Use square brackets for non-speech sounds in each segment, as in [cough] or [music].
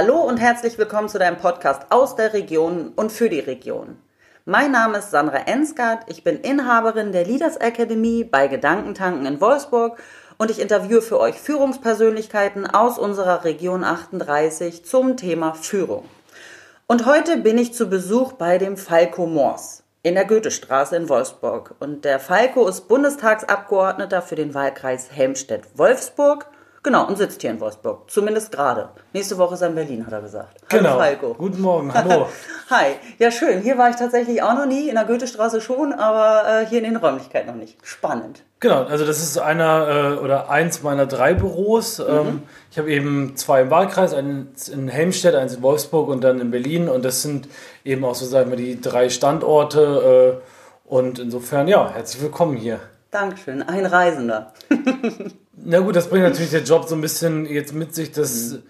Hallo und herzlich willkommen zu deinem Podcast aus der Region und für die Region. Mein Name ist Sandra Ensgard, ich bin Inhaberin der Leaders Academy bei Gedankentanken in Wolfsburg und ich interviewe für euch Führungspersönlichkeiten aus unserer Region 38 zum Thema Führung. Und heute bin ich zu Besuch bei dem Falco Moors in der Goethestraße in Wolfsburg. Und der Falco ist Bundestagsabgeordneter für den Wahlkreis Helmstedt-Wolfsburg Genau, und sitzt hier in Wolfsburg. Zumindest gerade. Nächste Woche ist er in Berlin, hat er gesagt. Hallo genau. Falco. Guten Morgen, hallo. [laughs] Hi. Ja, schön. Hier war ich tatsächlich auch noch nie. In der Goethestraße schon, aber äh, hier in den Räumlichkeiten noch nicht. Spannend. Genau, also das ist einer äh, oder eins meiner drei Büros. Mhm. Ähm, ich habe eben zwei im Wahlkreis, eins in Helmstedt, eins in Wolfsburg und dann in Berlin. Und das sind eben auch so, sagen wir, die drei Standorte. Äh, und insofern, ja, herzlich willkommen hier. Dankeschön. Ein Reisender. Na gut, das bringt natürlich der Job so ein bisschen jetzt mit sich, dass mhm.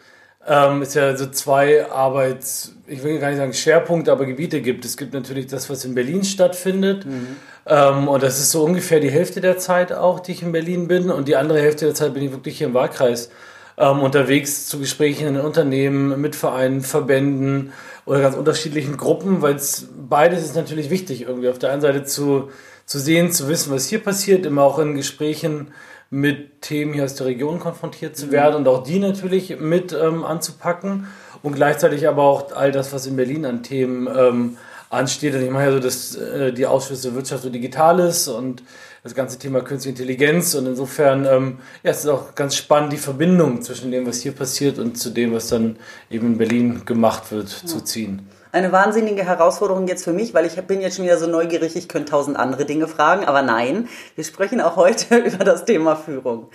ähm, es ja so zwei Arbeits, ich will gar nicht sagen Schwerpunkte, aber Gebiete gibt. Es gibt natürlich das, was in Berlin stattfindet. Mhm. Ähm, und das ist so ungefähr die Hälfte der Zeit auch, die ich in Berlin bin. Und die andere Hälfte der Zeit bin ich wirklich hier im Wahlkreis ähm, unterwegs zu Gesprächen in Unternehmen, mit Vereinen, Verbänden oder ganz unterschiedlichen Gruppen, weil es beides ist natürlich wichtig, irgendwie auf der einen Seite zu, zu sehen, zu wissen, was hier passiert, immer auch in Gesprächen mit Themen hier aus der Region konfrontiert zu werden und auch die natürlich mit ähm, anzupacken und gleichzeitig aber auch all das, was in Berlin an Themen ähm, ansteht. Und ich mache ja so das, äh, die Ausschüsse Wirtschaft und Digitales und das ganze Thema Künstliche Intelligenz und insofern ähm, ja, es ist auch ganz spannend, die Verbindung zwischen dem, was hier passiert und zu dem, was dann eben in Berlin gemacht wird, ja. zu ziehen eine wahnsinnige Herausforderung jetzt für mich, weil ich bin jetzt schon wieder so neugierig, ich könnte tausend andere Dinge fragen, aber nein, wir sprechen auch heute [laughs] über das Thema Führung.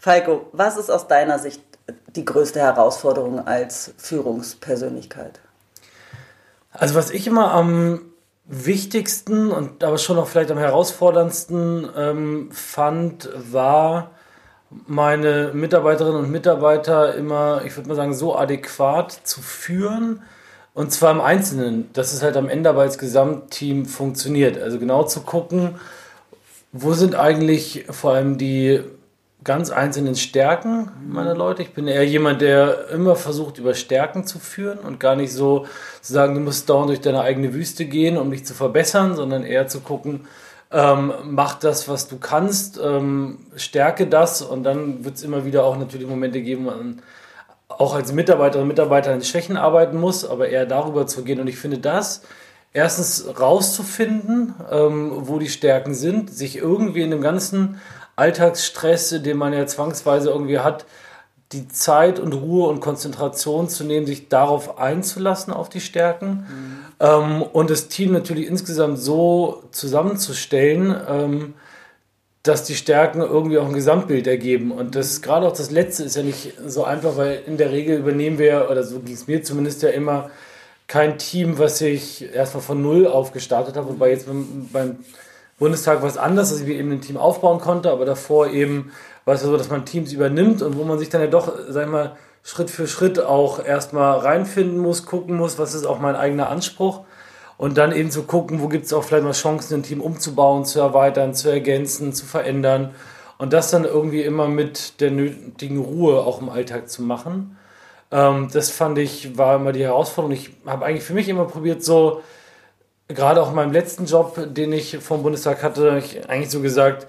Falco, was ist aus deiner Sicht die größte Herausforderung als Führungspersönlichkeit? Also was ich immer am wichtigsten und aber schon auch vielleicht am herausforderndsten ähm, fand, war meine Mitarbeiterinnen und Mitarbeiter immer, ich würde mal sagen, so adäquat zu führen, und zwar im Einzelnen, dass es halt am Ende aber als Gesamtteam funktioniert. Also genau zu gucken, wo sind eigentlich vor allem die ganz einzelnen Stärken meiner Leute. Ich bin eher jemand, der immer versucht, über Stärken zu führen und gar nicht so zu sagen, du musst dauernd durch deine eigene Wüste gehen, um dich zu verbessern, sondern eher zu gucken, ähm, mach das, was du kannst, ähm, stärke das und dann wird es immer wieder auch natürlich Momente geben, an auch als Mitarbeiterin und Mitarbeiter an Schwächen arbeiten muss, aber eher darüber zu gehen. Und ich finde das, erstens rauszufinden, ähm, wo die Stärken sind, sich irgendwie in dem ganzen Alltagsstress, den man ja zwangsweise irgendwie hat, die Zeit und Ruhe und Konzentration zu nehmen, sich darauf einzulassen, auf die Stärken. Mhm. Ähm, und das Team natürlich insgesamt so zusammenzustellen, ähm, dass die Stärken irgendwie auch ein Gesamtbild ergeben. Und das gerade auch das Letzte ist ja nicht so einfach, weil in der Regel übernehmen wir, oder so ging es mir zumindest ja immer, kein Team, was sich erstmal von Null aufgestartet hat, wobei jetzt beim, beim Bundestag was anders, dass ich eben ein Team aufbauen konnte, aber davor eben war es so, dass man Teams übernimmt und wo man sich dann ja doch, sag ich mal, Schritt für Schritt auch erstmal reinfinden muss, gucken muss, was ist auch mein eigener Anspruch und dann eben zu gucken, wo gibt es auch vielleicht mal Chancen, ein Team umzubauen, zu erweitern, zu ergänzen, zu verändern und das dann irgendwie immer mit der nötigen Ruhe auch im Alltag zu machen. Ähm, das fand ich, war immer die Herausforderung. Ich habe eigentlich für mich immer probiert, so, gerade auch in meinem letzten Job, den ich vom Bundestag hatte, ich eigentlich so gesagt,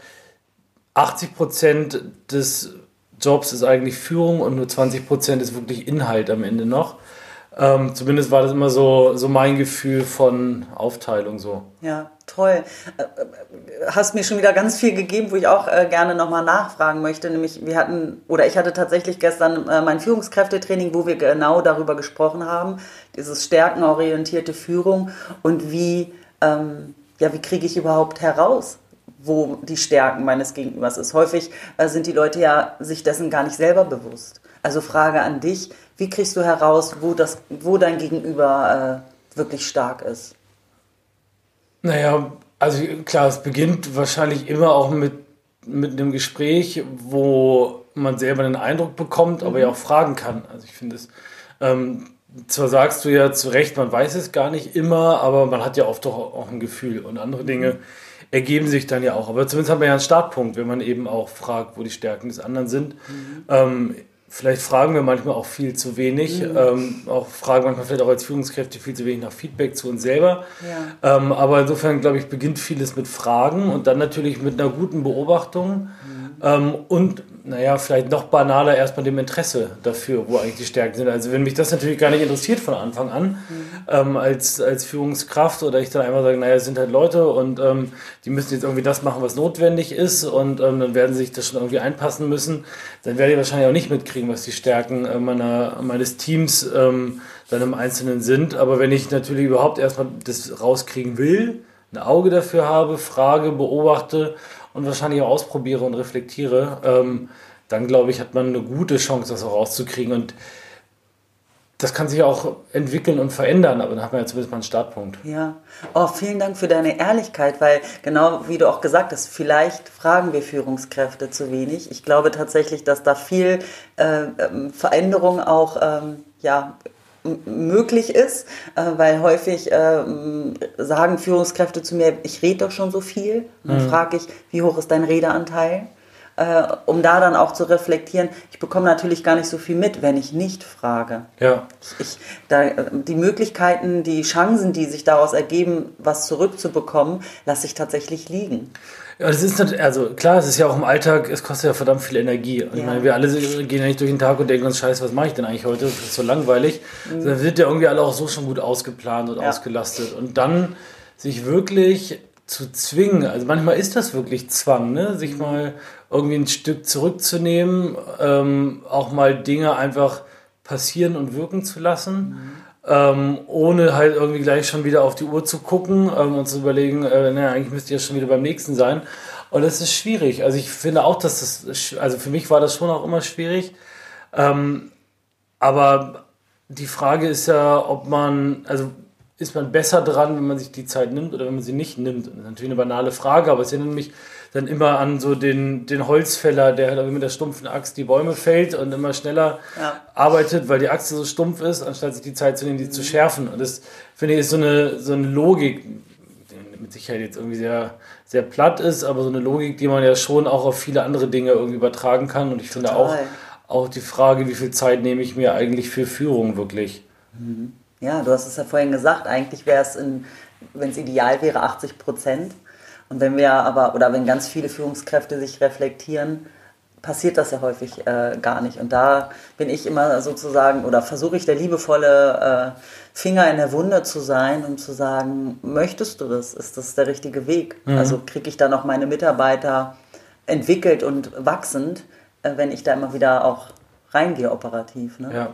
80 Prozent des Jobs ist eigentlich Führung und nur 20 Prozent ist wirklich Inhalt am Ende noch. Ähm, zumindest war das immer so, so mein Gefühl von Aufteilung so. Ja, toll. Äh, äh, hast mir schon wieder ganz viel gegeben, wo ich auch äh, gerne nochmal nachfragen möchte. Nämlich, wir hatten, oder ich hatte tatsächlich gestern äh, mein Führungskräftetraining, wo wir genau darüber gesprochen haben, dieses stärkenorientierte Führung und wie, ähm, ja, wie kriege ich überhaupt heraus, wo die Stärken meines Gegenübers ist. Häufig äh, sind die Leute ja sich dessen gar nicht selber bewusst. Also Frage an dich, wie kriegst du heraus, wo, das, wo dein Gegenüber äh, wirklich stark ist? Naja, also klar, es beginnt wahrscheinlich immer auch mit, mit einem Gespräch, wo man selber den Eindruck bekommt, aber mhm. ja auch fragen kann. Also ich finde es, ähm, zwar sagst du ja zu Recht, man weiß es gar nicht immer, aber man hat ja oft doch auch ein Gefühl und andere Dinge mhm. Ergeben sich dann ja auch. Aber zumindest hat man ja einen Startpunkt, wenn man eben auch fragt, wo die Stärken des anderen sind. Mhm. Ähm, Vielleicht fragen wir manchmal auch viel zu wenig, mhm. ähm, auch fragen manchmal vielleicht auch als Führungskräfte viel zu wenig nach Feedback zu uns selber. Ja. Ähm, aber insofern, glaube ich, beginnt vieles mit Fragen und dann natürlich mit einer guten Beobachtung mhm. Ähm, und naja, vielleicht noch banaler erstmal dem Interesse dafür, wo eigentlich die Stärken sind. Also wenn mich das natürlich gar nicht interessiert von Anfang an, mhm. ähm, als, als Führungskraft oder ich dann einfach sage, naja, es sind halt Leute und ähm, die müssen jetzt irgendwie das machen, was notwendig ist und ähm, dann werden sie sich das schon irgendwie einpassen müssen, dann werde ich wahrscheinlich auch nicht mitkriegen, was die Stärken äh, meiner, meines Teams ähm, dann im Einzelnen sind. Aber wenn ich natürlich überhaupt erstmal das rauskriegen will, ein Auge dafür habe, frage, beobachte und wahrscheinlich auch ausprobiere und reflektiere, ähm, dann glaube ich, hat man eine gute Chance, das auch rauszukriegen. Und das kann sich auch entwickeln und verändern, aber dann hat man ja zumindest mal einen Startpunkt. Ja. Oh, vielen Dank für deine Ehrlichkeit, weil genau wie du auch gesagt hast, vielleicht fragen wir Führungskräfte zu wenig. Ich glaube tatsächlich, dass da viel äh, ähm, Veränderung auch ähm, ja, möglich ist, äh, weil häufig äh, sagen Führungskräfte zu mir, ich rede doch schon so viel. Und dann mhm. frage ich, wie hoch ist dein Redeanteil? Äh, um da dann auch zu reflektieren, ich bekomme natürlich gar nicht so viel mit, wenn ich nicht frage. Ja. Ich, da, die Möglichkeiten, die Chancen, die sich daraus ergeben, was zurückzubekommen, lasse ich tatsächlich liegen. Ja, das ist natürlich, also klar, es ist ja auch im Alltag, es kostet ja verdammt viel Energie. Ja. ich meine, wir alle gehen ja nicht durch den Tag und denken uns, scheiße, was mache ich denn eigentlich heute? Das ist so langweilig. Mhm. Dann wird ja irgendwie alle auch so schon gut ausgeplant und ja. ausgelastet. Und dann sich wirklich zu zwingen, also manchmal ist das wirklich Zwang, ne? sich mhm. mal irgendwie ein Stück zurückzunehmen, ähm, auch mal Dinge einfach passieren und wirken zu lassen. Mhm ähm, ohne halt irgendwie gleich schon wieder auf die Uhr zu gucken ähm, und zu überlegen, äh, naja, eigentlich müsste ihr schon wieder beim nächsten sein. Und das ist schwierig. Also ich finde auch, dass das, also für mich war das schon auch immer schwierig. Ähm, aber die Frage ist ja, ob man, also ist man besser dran, wenn man sich die Zeit nimmt oder wenn man sie nicht nimmt? Das ist natürlich eine banale Frage, aber es erinnert mich dann immer an so den, den Holzfäller, der halt mit der stumpfen Axt die Bäume fällt und immer schneller ja. arbeitet, weil die Axt so stumpf ist, anstatt sich die Zeit zu nehmen, die mhm. zu schärfen. Und das finde ich ist so eine, so eine Logik, die mit Sicherheit jetzt irgendwie sehr, sehr platt ist, aber so eine Logik, die man ja schon auch auf viele andere Dinge irgendwie übertragen kann. Und ich finde auch, auch die Frage, wie viel Zeit nehme ich mir eigentlich für Führung wirklich? Mhm. Ja, du hast es ja vorhin gesagt, eigentlich wäre es, wenn es ideal wäre, 80 Prozent. Und wenn wir aber, oder wenn ganz viele Führungskräfte sich reflektieren, passiert das ja häufig äh, gar nicht. Und da bin ich immer sozusagen, oder versuche ich der liebevolle äh, Finger in der Wunde zu sein und zu sagen, möchtest du das? Ist das der richtige Weg? Mhm. Also kriege ich da noch meine Mitarbeiter entwickelt und wachsend, äh, wenn ich da immer wieder auch reingehe operativ. Ne? Ja.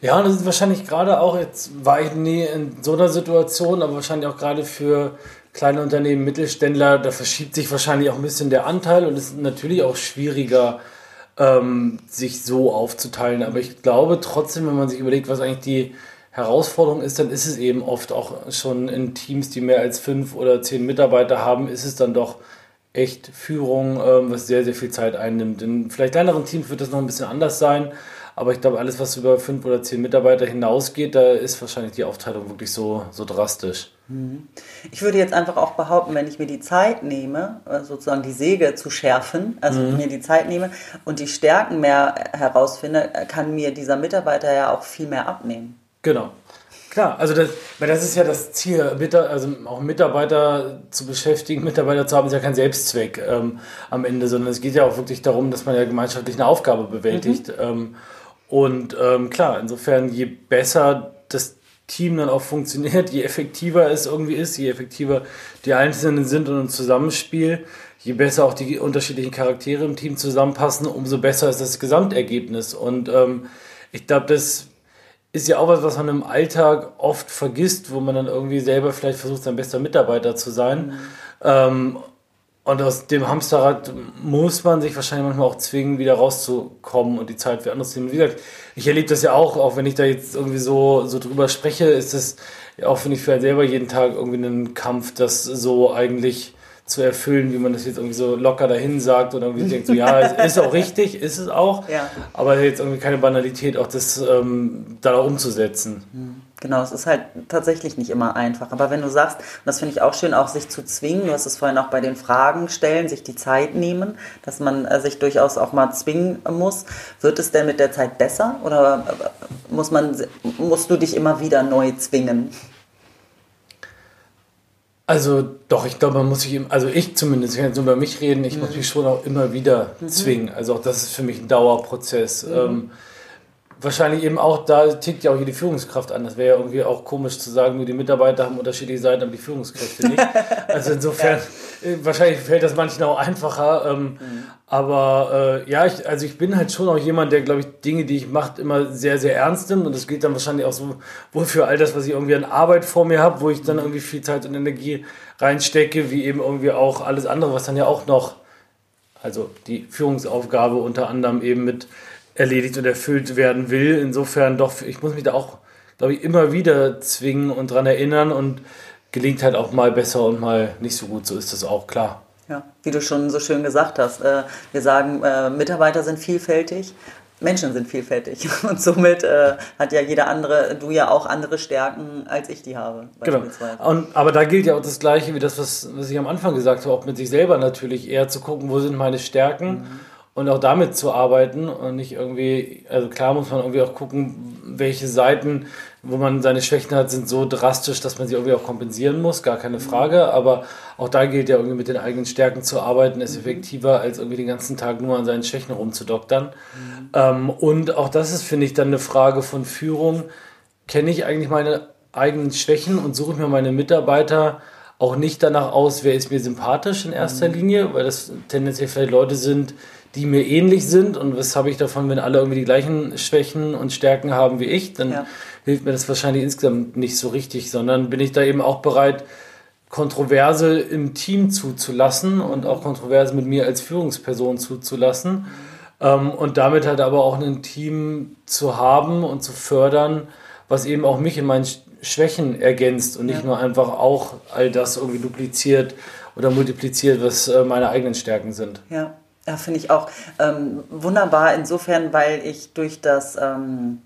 Ja, und das ist wahrscheinlich gerade auch, jetzt war ich nie in so einer Situation, aber wahrscheinlich auch gerade für kleine Unternehmen, Mittelständler, da verschiebt sich wahrscheinlich auch ein bisschen der Anteil und es ist natürlich auch schwieriger, ähm, sich so aufzuteilen. Aber ich glaube trotzdem, wenn man sich überlegt, was eigentlich die Herausforderung ist, dann ist es eben oft auch schon in Teams, die mehr als fünf oder zehn Mitarbeiter haben, ist es dann doch echt Führung, ähm, was sehr, sehr viel Zeit einnimmt. In vielleicht kleineren Teams wird das noch ein bisschen anders sein. Aber ich glaube, alles, was über fünf oder zehn Mitarbeiter hinausgeht, da ist wahrscheinlich die Aufteilung wirklich so, so drastisch. Mhm. Ich würde jetzt einfach auch behaupten, wenn ich mir die Zeit nehme, äh, sozusagen die Säge zu schärfen, also mhm. mir die Zeit nehme und die Stärken mehr herausfinde, kann mir dieser Mitarbeiter ja auch viel mehr abnehmen. Genau. Klar, also das, weil das ist ja das Ziel, also auch Mitarbeiter zu beschäftigen, Mitarbeiter zu haben, ist ja kein Selbstzweck ähm, am Ende, sondern es geht ja auch wirklich darum, dass man ja gemeinschaftlich eine Aufgabe bewältigt. Mhm. Ähm, und ähm, klar, insofern, je besser das Team dann auch funktioniert, [laughs] je effektiver es irgendwie ist, je effektiver die Einzelnen sind und ein Zusammenspiel, je besser auch die unterschiedlichen Charaktere im Team zusammenpassen, umso besser ist das Gesamtergebnis. Und ähm, ich glaube, das ist ja auch was, was man im Alltag oft vergisst, wo man dann irgendwie selber vielleicht versucht, sein bester Mitarbeiter zu sein. Mhm. Ähm, und aus dem Hamsterrad muss man sich wahrscheinlich manchmal auch zwingen, wieder rauszukommen und die Zeit für anderes zu nehmen. Wie gesagt, ich erlebe das ja auch, auch wenn ich da jetzt irgendwie so, so drüber spreche, ist das ja auch, finde ich, für einen selber jeden Tag irgendwie ein Kampf, das so eigentlich zu erfüllen, wie man das jetzt irgendwie so locker dahin sagt und irgendwie denkt, so ja, [laughs] ist auch richtig, ist es auch, ja. aber jetzt irgendwie keine Banalität, auch das ähm, da umzusetzen. Mhm. Genau, es ist halt tatsächlich nicht immer einfach. Aber wenn du sagst, und das finde ich auch schön, auch sich zu zwingen, du hast es vorhin auch bei den Fragen stellen, sich die Zeit nehmen, dass man äh, sich durchaus auch mal zwingen muss. Wird es denn mit der Zeit besser oder äh, muss man, musst du dich immer wieder neu zwingen? Also doch, ich glaube, man muss sich, also ich zumindest, ich kann jetzt nur über mich reden, ich mhm. muss mich schon auch immer wieder mhm. zwingen. Also auch das ist für mich ein Dauerprozess. Mhm. Ähm, wahrscheinlich eben auch, da tickt ja auch hier die Führungskraft an. Das wäre ja irgendwie auch komisch zu sagen, nur die Mitarbeiter haben unterschiedliche Seiten, aber die Führungskräfte nicht. [laughs] Also insofern, ja. Äh, wahrscheinlich fällt das manchen auch einfacher. Ähm, mhm. Aber äh, ja, ich, also ich bin halt schon auch jemand, der, glaube ich, Dinge, die ich mache, immer sehr, sehr ernst nimmt. Und das geht dann wahrscheinlich auch so wohl für all das, was ich irgendwie an Arbeit vor mir habe, wo ich dann irgendwie viel Zeit und Energie reinstecke, wie eben irgendwie auch alles andere, was dann ja auch noch, also die Führungsaufgabe unter anderem eben mit erledigt und erfüllt werden will. Insofern doch, ich muss mich da auch, glaube ich, immer wieder zwingen und dran erinnern und gelingt halt auch mal besser und mal nicht so gut. So ist das auch klar. Ja, wie du schon so schön gesagt hast. Äh, wir sagen, äh, Mitarbeiter sind vielfältig. Menschen sind vielfältig [laughs] und somit äh, hat ja jeder andere, du ja auch andere Stärken, als ich die habe. Genau. Und, aber da gilt ja auch das Gleiche wie das, was, was ich am Anfang gesagt habe, auch mit sich selber natürlich eher zu gucken, wo sind meine Stärken. Mhm und auch damit zu arbeiten und nicht irgendwie, also klar muss man irgendwie auch gucken, welche Seiten, wo man seine Schwächen hat, sind so drastisch, dass man sie irgendwie auch kompensieren muss, gar keine Frage, aber auch da gilt ja irgendwie mit den eigenen Stärken zu arbeiten, ist effektiver, als irgendwie den ganzen Tag nur an seinen Schwächen rumzudoktern. Mhm. Ähm, und auch das ist, finde ich, dann eine Frage von Führung. Kenne ich eigentlich meine eigenen Schwächen und suche mir meine Mitarbeiter auch nicht danach aus, wer ist mir sympathisch in erster mhm. Linie, weil das tendenziell vielleicht Leute sind, die mir ähnlich sind und was habe ich davon, wenn alle irgendwie die gleichen Schwächen und Stärken haben wie ich, dann ja. hilft mir das wahrscheinlich insgesamt nicht so richtig, sondern bin ich da eben auch bereit, Kontroverse im Team zuzulassen und auch Kontroverse mit mir als Führungsperson zuzulassen ähm, und damit halt aber auch ein Team zu haben und zu fördern, was eben auch mich in meinen Schwächen ergänzt und nicht ja. nur einfach auch all das irgendwie dupliziert oder multipliziert, was äh, meine eigenen Stärken sind. Ja. Ja, finde ich auch ähm, wunderbar insofern, weil ich durch das, ähm,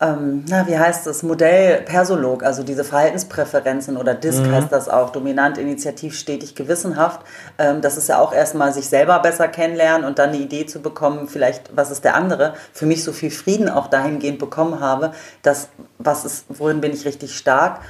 ähm, na, wie heißt das, Modell Persolog, also diese Verhaltenspräferenzen oder DISC mhm. heißt das auch, dominant, initiativ, stetig, gewissenhaft, ähm, das ist ja auch erstmal sich selber besser kennenlernen und dann eine Idee zu bekommen, vielleicht, was ist der andere, für mich so viel Frieden auch dahingehend bekommen habe, dass, was ist, wohin bin ich richtig stark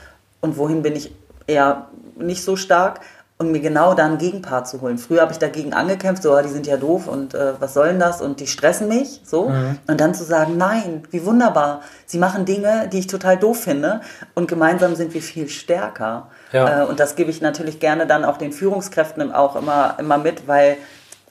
und wohin bin ich eher nicht so stark und mir genau da einen Gegenpart zu holen. Früher habe ich dagegen angekämpft, so, ah, die sind ja doof und äh, was soll denn das und die stressen mich, so. Mhm. Und dann zu sagen, nein, wie wunderbar, sie machen Dinge, die ich total doof finde und gemeinsam sind wir viel stärker. Ja. Äh, und das gebe ich natürlich gerne dann auch den Führungskräften auch immer, immer mit, weil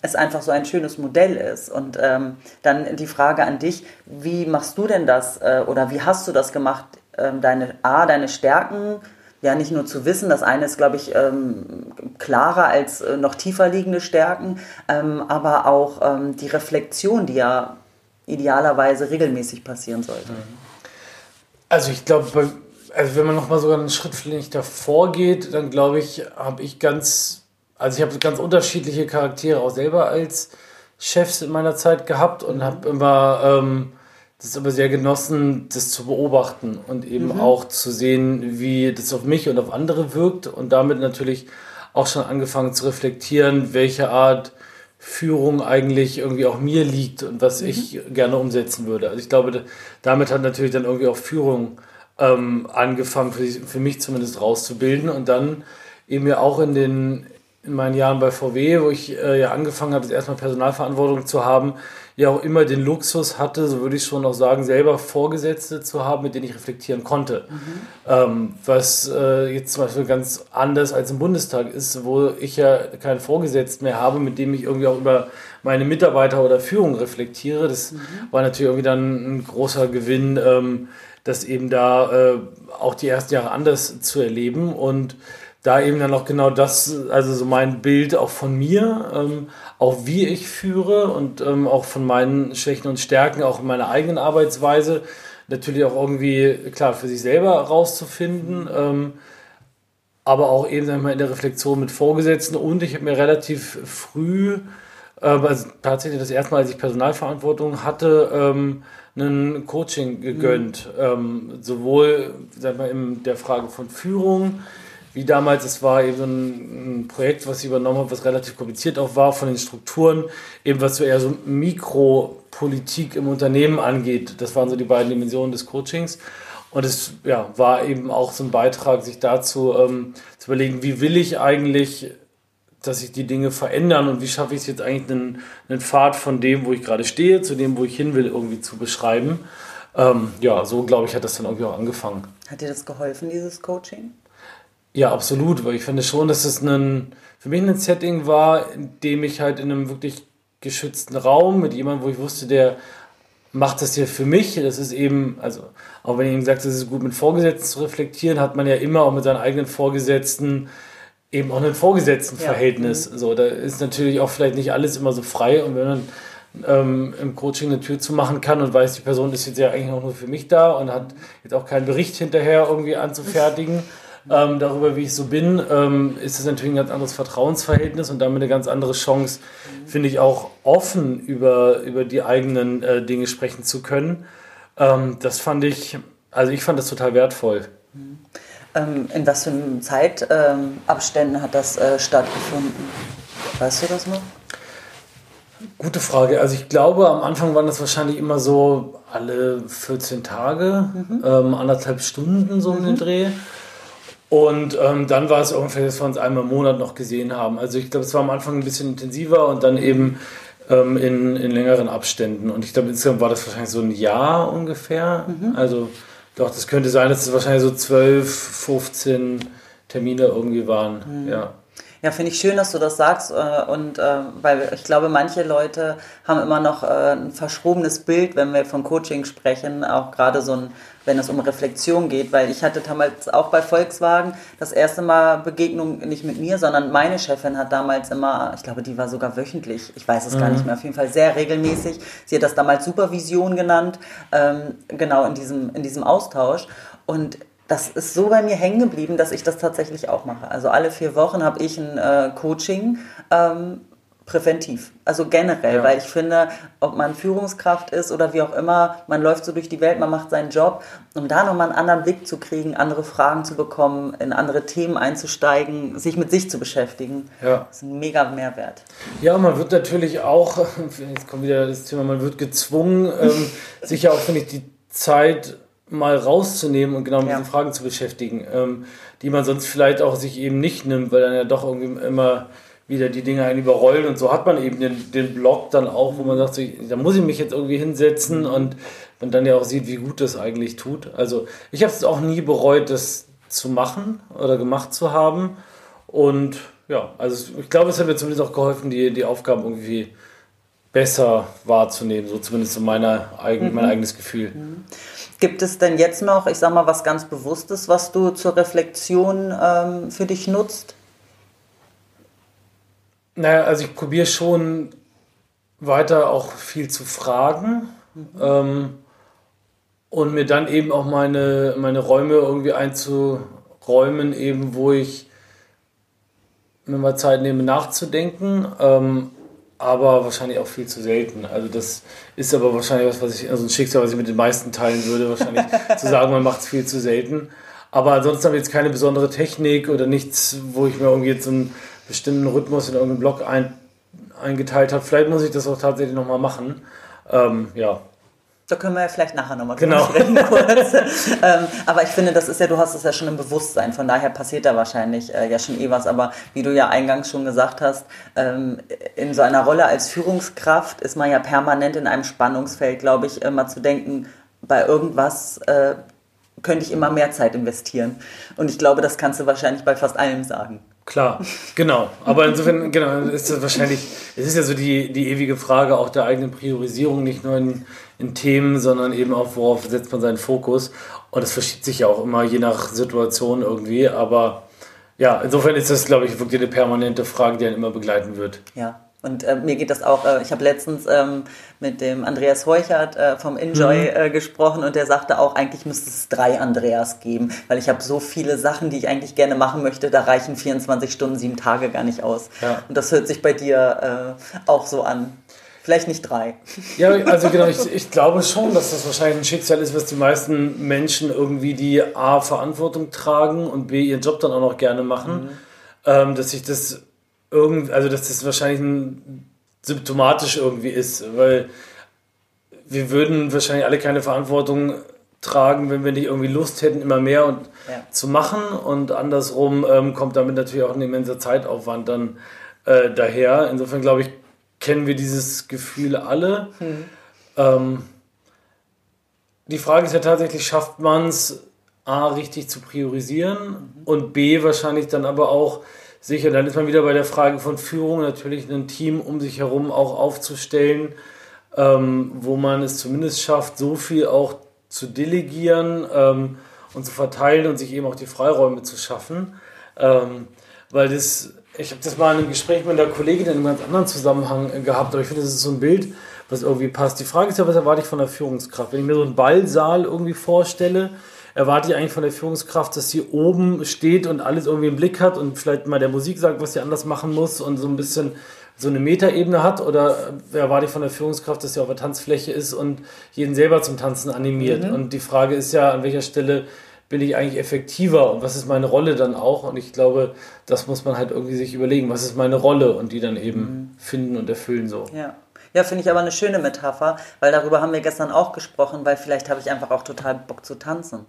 es einfach so ein schönes Modell ist. Und ähm, dann die Frage an dich, wie machst du denn das äh, oder wie hast du das gemacht, ähm, deine A, deine Stärken ja nicht nur zu wissen, das eine ist, glaube ich, ähm, klarer als äh, noch tiefer liegende Stärken, ähm, aber auch ähm, die Reflexion, die ja idealerweise regelmäßig passieren sollte. Mhm. Also ich glaube, also wenn man nochmal sogar einen Schritt vielleicht davor geht, dann glaube ich, habe ich ganz, also ich habe ganz unterschiedliche Charaktere auch selber als Chefs in meiner Zeit gehabt und habe immer ähm, das aber sehr genossen, das zu beobachten und eben mhm. auch zu sehen, wie das auf mich und auf andere wirkt und damit natürlich auch schon angefangen zu reflektieren, welche Art Führung eigentlich irgendwie auch mir liegt und was mhm. ich gerne umsetzen würde. Also ich glaube, damit hat natürlich dann irgendwie auch Führung ähm, angefangen, für, für mich zumindest rauszubilden und dann eben ja auch in den in meinen Jahren bei VW, wo ich äh, ja angefangen habe, erstmal Personalverantwortung zu haben, ja auch immer den Luxus hatte, so würde ich schon auch sagen, selber Vorgesetzte zu haben, mit denen ich reflektieren konnte. Mhm. Ähm, was äh, jetzt zum Beispiel ganz anders als im Bundestag ist, wo ich ja keinen Vorgesetzten mehr habe, mit dem ich irgendwie auch über meine Mitarbeiter oder Führung reflektiere. Das mhm. war natürlich irgendwie dann ein großer Gewinn, ähm, das eben da äh, auch die ersten Jahre anders zu erleben und da eben dann auch genau das, also so mein Bild auch von mir, ähm, auch wie ich führe und ähm, auch von meinen Schwächen und Stärken, auch in meiner eigenen Arbeitsweise, natürlich auch irgendwie, klar, für sich selber rauszufinden. Ähm, aber auch eben wir mal, in der Reflexion mit Vorgesetzten und ich habe mir relativ früh, äh, also tatsächlich das erste Mal, als ich Personalverantwortung hatte, ähm, ein Coaching gegönnt. Mhm. Ähm, sowohl sagen wir, in der Frage von Führung, wie damals, es war eben ein, ein Projekt, was ich übernommen habe, was relativ kompliziert auch war von den Strukturen, eben was so eher so Mikropolitik im Unternehmen angeht. Das waren so die beiden Dimensionen des Coachings. Und es ja, war eben auch so ein Beitrag, sich dazu ähm, zu überlegen, wie will ich eigentlich, dass sich die Dinge verändern und wie schaffe ich es jetzt eigentlich, einen, einen Pfad von dem, wo ich gerade stehe, zu dem, wo ich hin will, irgendwie zu beschreiben. Ähm, ja, so glaube ich, hat das dann irgendwie auch angefangen. Hat dir das geholfen, dieses Coaching? Ja, absolut, weil ich finde schon, dass es ein, für mich ein Setting war, in dem ich halt in einem wirklich geschützten Raum mit jemandem, wo ich wusste, der macht das hier für mich. Das ist eben, also auch wenn ich ihm sagt, es ist gut mit Vorgesetzten zu reflektieren, hat man ja immer auch mit seinen eigenen Vorgesetzten eben auch ein Vorgesetztenverhältnis. Ja. So, da ist natürlich auch vielleicht nicht alles immer so frei und wenn man ähm, im Coaching eine Tür zu machen kann und weiß, die Person ist jetzt ja eigentlich auch nur für mich da und hat jetzt auch keinen Bericht hinterher irgendwie anzufertigen. Ähm, darüber, wie ich so bin, ähm, ist es natürlich ein ganz anderes Vertrauensverhältnis und damit eine ganz andere Chance, finde ich, auch offen über, über die eigenen äh, Dinge sprechen zu können. Ähm, das fand ich, also ich fand das total wertvoll. Ähm, in was für Zeitabständen hat das äh, stattgefunden? Weißt du das noch? Gute Frage. Also ich glaube, am Anfang waren das wahrscheinlich immer so alle 14 Tage, mhm. ähm, anderthalb Stunden so mhm. in den Dreh. Und ähm, dann war es ungefähr, dass wir uns einmal im Monat noch gesehen haben. Also ich glaube, es war am Anfang ein bisschen intensiver und dann eben ähm, in, in längeren Abständen. Und ich glaube, insgesamt war das wahrscheinlich so ein Jahr ungefähr. Mhm. Also doch, das könnte sein, dass es wahrscheinlich so 12, 15 Termine irgendwie waren. Mhm. Ja. Ja, finde ich schön, dass du das sagst. Äh, und äh, weil ich glaube, manche Leute haben immer noch äh, ein verschrobenes Bild, wenn wir von Coaching sprechen, auch gerade so ein, wenn es um Reflexion geht, weil ich hatte damals auch bei Volkswagen das erste Mal Begegnung nicht mit mir, sondern meine Chefin hat damals immer, ich glaube, die war sogar wöchentlich, ich weiß es mhm. gar nicht mehr, auf jeden Fall sehr regelmäßig. Sie hat das damals Supervision genannt, ähm, genau in diesem, in diesem Austausch. Und das ist so bei mir hängen geblieben, dass ich das tatsächlich auch mache. Also alle vier Wochen habe ich ein äh, Coaching ähm, präventiv. Also generell, ja. weil ich finde, ob man Führungskraft ist oder wie auch immer, man läuft so durch die Welt, man macht seinen Job, um da nochmal einen anderen Blick zu kriegen, andere Fragen zu bekommen, in andere Themen einzusteigen, sich mit sich zu beschäftigen. Ja. Das ist ein mega Mehrwert. Ja, man wird natürlich auch, [laughs] jetzt kommt wieder das Thema, man wird gezwungen, ähm, sich ja auch, finde ich, die Zeit mal rauszunehmen und genau mit ja. diesen Fragen zu beschäftigen, ähm, die man sonst vielleicht auch sich eben nicht nimmt, weil dann ja doch irgendwie immer wieder die Dinge einen überrollen und so hat man eben den, den Blog dann auch, wo man sagt, so, da muss ich mich jetzt irgendwie hinsetzen und man dann ja auch sieht, wie gut das eigentlich tut. Also ich habe es auch nie bereut, das zu machen oder gemacht zu haben und ja, also ich glaube, es hat mir zumindest auch geholfen, die, die Aufgaben irgendwie besser wahrzunehmen, so zumindest so meine eigen, mhm. mein eigenes Gefühl. Mhm. Gibt es denn jetzt noch, ich sag mal, was ganz Bewusstes, was du zur Reflexion ähm, für dich nutzt? Naja, also ich probiere schon weiter auch viel zu fragen mhm. ähm, und mir dann eben auch meine, meine Räume irgendwie einzuräumen, eben wo ich mir mal Zeit nehme nachzudenken. Ähm, aber wahrscheinlich auch viel zu selten. Also das ist aber wahrscheinlich was, was ich, also ein Schicksal, was ich mit den meisten teilen würde, wahrscheinlich [laughs] zu sagen, man macht es viel zu selten. Aber ansonsten habe ich jetzt keine besondere Technik oder nichts, wo ich mir irgendwie jetzt einen bestimmten Rhythmus in irgendeinem Blog ein, eingeteilt habe. Vielleicht muss ich das auch tatsächlich nochmal machen. Ähm, ja, da können wir ja vielleicht nachher nochmal genau. sprechen kurz. [laughs] ähm, aber ich finde, das ist ja, du hast es ja schon im Bewusstsein, von daher passiert da wahrscheinlich äh, ja schon eh was. Aber wie du ja eingangs schon gesagt hast, ähm, in so einer Rolle als Führungskraft ist man ja permanent in einem Spannungsfeld, glaube ich, immer zu denken, bei irgendwas äh, könnte ich immer mehr Zeit investieren. Und ich glaube, das kannst du wahrscheinlich bei fast allem sagen. Klar, genau. Aber insofern, genau, ist das wahrscheinlich, es ist ja so die, die ewige Frage auch der eigenen Priorisierung, nicht nur in, in Themen, sondern eben auch, worauf setzt man seinen Fokus. Und das verschiebt sich ja auch immer je nach Situation irgendwie. Aber ja, insofern ist das, glaube ich, wirklich eine permanente Frage, die einen immer begleiten wird. Ja, Und äh, mir geht das auch, äh, ich habe letztens ähm, mit dem Andreas Heuchert äh, vom Enjoy mhm. Äh, gesprochen und der sagte auch, eigentlich müsste es drei Andreas geben, weil ich habe so viele Sachen, die ich eigentlich gerne machen möchte, da reichen 24 Stunden, sieben Tage gar nicht aus. Ja. Und das hört sich bei dir äh, auch so an. Vielleicht nicht drei. [laughs] Ja, also genau, ich, ich glaube schon, dass das wahrscheinlich ein Schicksal ist, was die meisten Menschen irgendwie, die A, Verantwortung tragen und B, ihren Job dann auch noch gerne machen, mhm. ähm, dass sich das irgendwie, also dass das wahrscheinlich ein, symptomatisch irgendwie ist, weil wir würden wahrscheinlich alle keine Verantwortung tragen, wenn wir nicht irgendwie Lust hätten, immer mehr und ja. zu machen. Und andersrum ähm, kommt damit natürlich auch ein immenser Zeitaufwand dann äh, daher. Insofern glaube ich, kennen wir dieses Gefühl alle. Hm. Ähm, die Frage ist ja tatsächlich, schafft man es, A, richtig zu priorisieren mhm. und B, wahrscheinlich dann aber auch Sicher, dann ist man wieder bei der Frage von Führung, natürlich ein Team um sich herum auch aufzustellen, ähm, wo man es zumindest schafft, so viel auch zu delegieren ähm, und zu verteilen und sich eben auch die Freiräume zu schaffen. Ähm, weil das, ich habe das mal in einem Gespräch mit einer Kollegin in einem ganz anderen Zusammenhang gehabt, aber ich finde, das ist so ein Bild, was irgendwie passt. Die Frage ist ja, was erwarte ich von der Führungskraft? Wenn ich mir so einen Ballsaal irgendwie vorstelle, erwarte ich eigentlich von der Führungskraft, dass sie oben steht und alles irgendwie im Blick hat und vielleicht mal der Musik sagt, was sie anders machen muss und so ein bisschen so eine Metaebene hat? Oder erwarte ich von der Führungskraft, dass sie auf der Tanzfläche ist und jeden selber zum Tanzen animiert? Mhm. Und die Frage ist ja, an welcher Stelle bin ich eigentlich effektiver und was ist meine Rolle dann auch? Und ich glaube, das muss man halt irgendwie sich überlegen, was ist meine Rolle und die dann eben mhm. finden und erfüllen so. Ja. Ja, finde ich aber eine schöne Metapher, weil darüber haben wir gestern auch gesprochen, weil vielleicht habe ich einfach auch total Bock zu tanzen.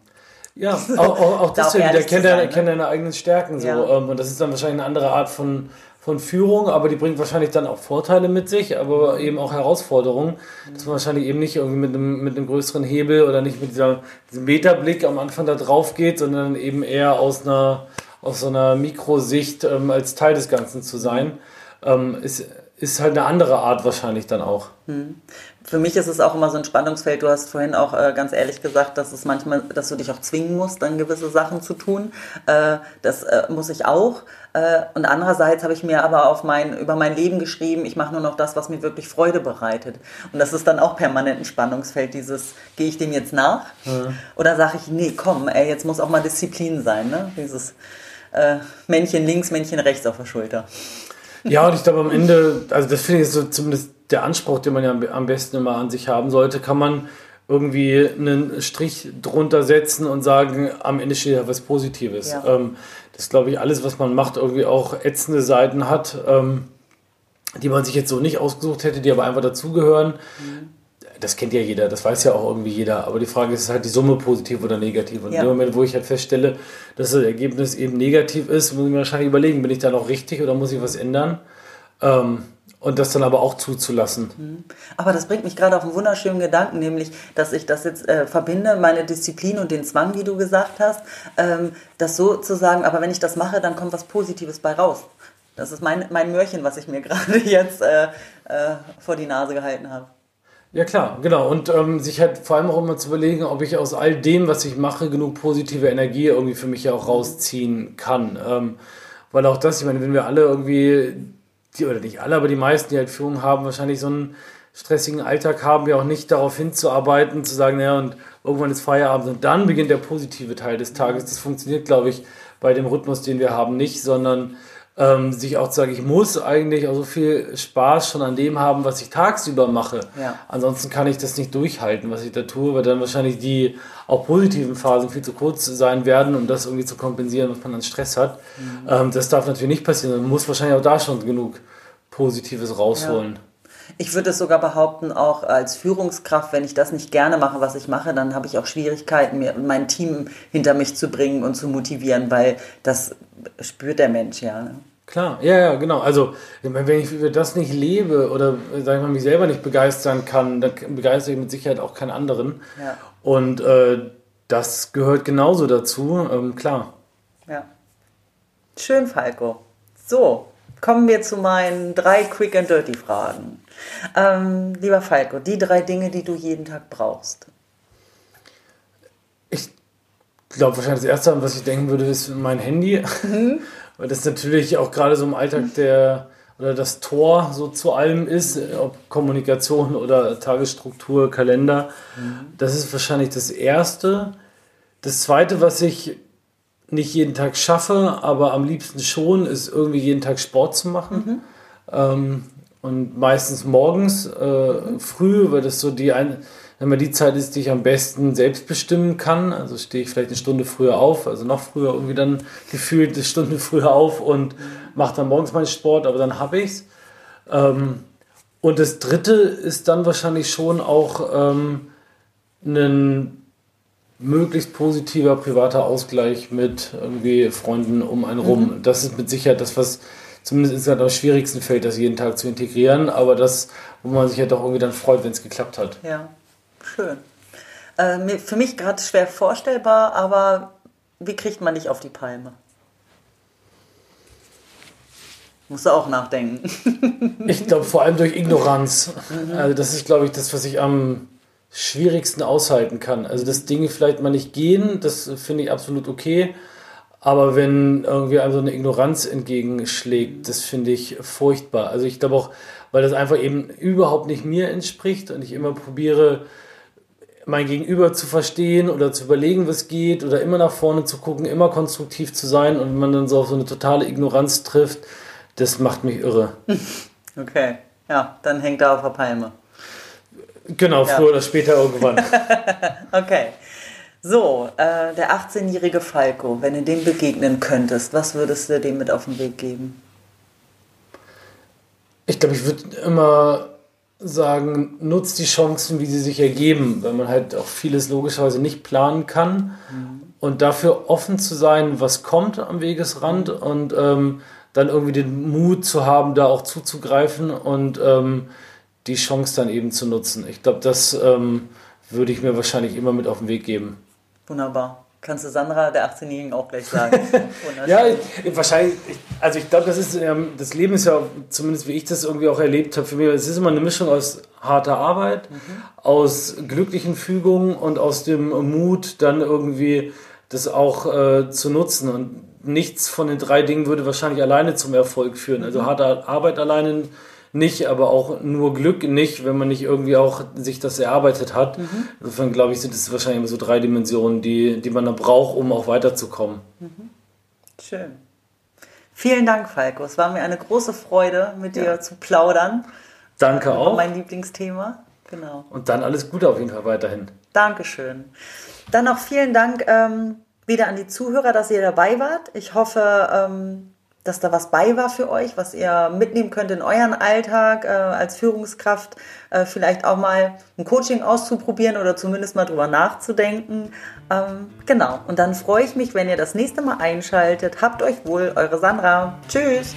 Ja, auch, auch, auch [laughs] deswegen, der kennt, sein, kennt deine eigenen Stärken so. Ja. Ähm, und das ist dann wahrscheinlich eine andere Art von, von Führung, aber die bringt wahrscheinlich dann auch Vorteile mit sich, aber eben auch Herausforderungen, dass man wahrscheinlich eben nicht irgendwie mit einem, mit einem größeren Hebel oder nicht mit dieser, diesem Metablick am Anfang da drauf geht, sondern eben eher aus einer, aus so einer Mikrosicht ähm, als Teil des Ganzen zu sein. Ähm, ist, ist halt eine andere Art wahrscheinlich dann auch. Hm. Für mich ist es auch immer so ein Spannungsfeld. Du hast vorhin auch äh, ganz ehrlich gesagt, dass es manchmal, dass du dich auch zwingen musst, dann gewisse Sachen zu tun. Äh, das äh, muss ich auch. Äh, und andererseits habe ich mir aber auf mein, über mein Leben geschrieben, ich mache nur noch das, was mir wirklich Freude bereitet. Und das ist dann auch permanent ein Spannungsfeld. Dieses, gehe ich dem jetzt nach? Ja. Oder sage ich, nee, komm, ey, jetzt muss auch mal Disziplin sein. Ne? Dieses äh, Männchen links, Männchen rechts auf der Schulter. Ja, und ich glaube am Ende, also das finde ich so zumindest der Anspruch, den man ja am besten immer an sich haben sollte, kann man irgendwie einen Strich drunter setzen und sagen, am Ende steht ja was Positives. Ja. Ähm, das glaube ich, alles, was man macht, irgendwie auch ätzende Seiten hat, ähm, die man sich jetzt so nicht ausgesucht hätte, die aber einfach dazugehören. Mhm das kennt ja jeder, das weiß ja auch irgendwie jeder, aber die Frage ist halt die Summe positiv oder negativ. Und ja. in dem Moment, wo ich halt feststelle, dass das Ergebnis eben negativ ist, muss ich mir wahrscheinlich überlegen, bin ich da noch richtig oder muss ich was ändern? Ähm, und das dann aber auch zuzulassen. Mhm. Aber das bringt mich gerade auf einen wunderschönen Gedanken, nämlich, dass ich das jetzt äh, verbinde, meine Disziplin und den Zwang, wie du gesagt hast, ähm, das so zu sagen, aber wenn ich das mache, dann kommt was Positives bei raus. Das ist mein, mein Mörchen, was ich mir [laughs] gerade jetzt äh, äh, vor die Nase gehalten habe. Ja klar, genau. Und ähm, sich halt vor allem auch immer zu überlegen, ob ich aus all dem, was ich mache, genug positive Energie irgendwie für mich ja auch rausziehen kann. Ähm, weil auch das, ich meine, wenn wir alle irgendwie, die, oder nicht alle, aber die meisten, die halt Führung haben, wahrscheinlich so einen stressigen Alltag haben, wir auch nicht darauf hinzuarbeiten, zu sagen, naja, und irgendwann ist Feierabend und dann beginnt der positive Teil des Tages. Das funktioniert, glaube ich, bei dem Rhythmus, den wir haben, nicht, sondern ähm, sich auch zu sagen, ich muss eigentlich auch so viel Spaß schon an dem haben, was ich tagsüber mache. Ja. Ansonsten kann ich das nicht durchhalten, was ich da tue, weil dann wahrscheinlich die auch positiven Phasen viel zu kurz sein werden, um das irgendwie zu kompensieren, was man an Stress hat. Mhm. Ähm, das darf natürlich nicht passieren. Man muss wahrscheinlich auch da schon genug Positives rausholen. Ja. Ich würde es sogar behaupten, auch als Führungskraft, wenn ich das nicht gerne mache, was ich mache, dann habe ich auch Schwierigkeiten, mir mein Team hinter mich zu bringen und zu motivieren, weil das spürt der Mensch ja. Ne? Klar, ja, ja, genau. Also, wenn ich das nicht lebe oder, sag ich mal, mich selber nicht begeistern kann, dann begeistere ich mit Sicherheit auch keinen anderen. Ja. Und äh, das gehört genauso dazu, ähm, klar. Ja. Schön, Falco. So, kommen wir zu meinen drei Quick and Dirty Fragen. Ähm, lieber Falco, die drei Dinge, die du jeden Tag brauchst. Ich glaube wahrscheinlich das Erste, was ich denken würde, ist mein Handy. Mhm. [laughs] Weil das natürlich auch gerade so im Alltag der oder das Tor so zu allem ist, ob Kommunikation oder Tagesstruktur, Kalender. Mhm. Das ist wahrscheinlich das Erste. Das Zweite, was ich nicht jeden Tag schaffe, aber am liebsten schon, ist irgendwie jeden Tag Sport zu machen. Mhm. Ähm, und meistens morgens äh, früh, weil das so die ein, wenn man die Zeit ist, die ich am besten selbst bestimmen kann. Also stehe ich vielleicht eine Stunde früher auf, also noch früher irgendwie dann gefühlt eine Stunde früher auf und mache dann morgens meinen Sport, aber dann habe ich's. Ähm, und das Dritte ist dann wahrscheinlich schon auch ähm, ein möglichst positiver privater Ausgleich mit irgendwie Freunden um einen rum. Mhm. Das ist mit Sicherheit das, was zumindest insgesamt am schwierigsten fällt, das jeden Tag zu integrieren, aber das, wo man sich ja halt doch irgendwie dann freut, wenn es geklappt hat. Ja. Schön. Äh, für mich gerade schwer vorstellbar, aber wie kriegt man dich auf die Palme? Musst du auch nachdenken. [laughs] ich glaube vor allem durch Ignoranz. Mhm. Also das ist, glaube ich, das, was ich am schwierigsten aushalten kann. Also dass Dinge vielleicht mal nicht gehen, das finde ich absolut okay. Aber wenn irgendwie einem so eine Ignoranz entgegenschlägt, das finde ich furchtbar. Also ich glaube auch, weil das einfach eben überhaupt nicht mir entspricht und ich immer probiere, mein Gegenüber zu verstehen oder zu überlegen, was geht oder immer nach vorne zu gucken, immer konstruktiv zu sein und wenn man dann so auf so eine totale Ignoranz trifft, das macht mich irre. [laughs] Okay, ja, dann hängt er auf der Palme. Genau, ja. früher oder später irgendwann. [laughs] okay. So, äh, der 18-jährige Falco, wenn du dem begegnen könntest, was würdest du dem mit auf den Weg geben? Ich glaube, ich würde immer sagen, nutzt die Chancen, wie sie sich ergeben, weil man halt auch vieles logischerweise nicht planen kann. Mhm. Und dafür offen zu sein, was kommt am Wegesrand mhm. und ähm, dann irgendwie den Mut zu haben, da auch zuzugreifen und ähm, die Chance dann eben zu nutzen. Ich glaube, das ähm, würde ich mir wahrscheinlich immer mit auf den Weg geben. Wunderbar. Kannst du Sandra, der 18-Jährigen, auch gleich sagen. [laughs] ja, ich, wahrscheinlich, ich, also ich glaube, das ist, ähm, das Leben ist ja, zumindest wie ich das irgendwie auch erlebt habe, für mich, es ist immer eine Mischung aus harter Arbeit, mhm. aus glücklichen Fügungen und aus dem Mut, dann irgendwie das auch äh, zu nutzen. Und nichts von den drei Dingen würde wahrscheinlich alleine zum Erfolg führen. Also mhm. harte Arbeit alleine nicht, aber auch nur Glück nicht, wenn man nicht irgendwie auch sich das erarbeitet hat. Mhm. Insofern glaube ich, sind es wahrscheinlich so drei Dimensionen, die, die man da braucht, um auch weiterzukommen. Mhm. Schön. Vielen Dank, Falco. Es war mir eine große Freude, mit ja. dir zu plaudern. Danke auch. Mein Lieblingsthema. Genau. Und dann alles Gute auf jeden Fall weiterhin. Dankeschön. Dann noch vielen Dank ähm, wieder an die Zuhörer, dass ihr dabei wart. Ich hoffe, ähm, dass da was bei war für euch, was ihr mitnehmen könnt in euren Alltag äh, als Führungskraft, äh, vielleicht auch mal ein Coaching auszuprobieren oder zumindest mal drüber nachzudenken. Ähm, genau. Und dann freue ich mich, wenn ihr das nächste Mal einschaltet. Habt euch wohl, eure Sandra. Tschüss.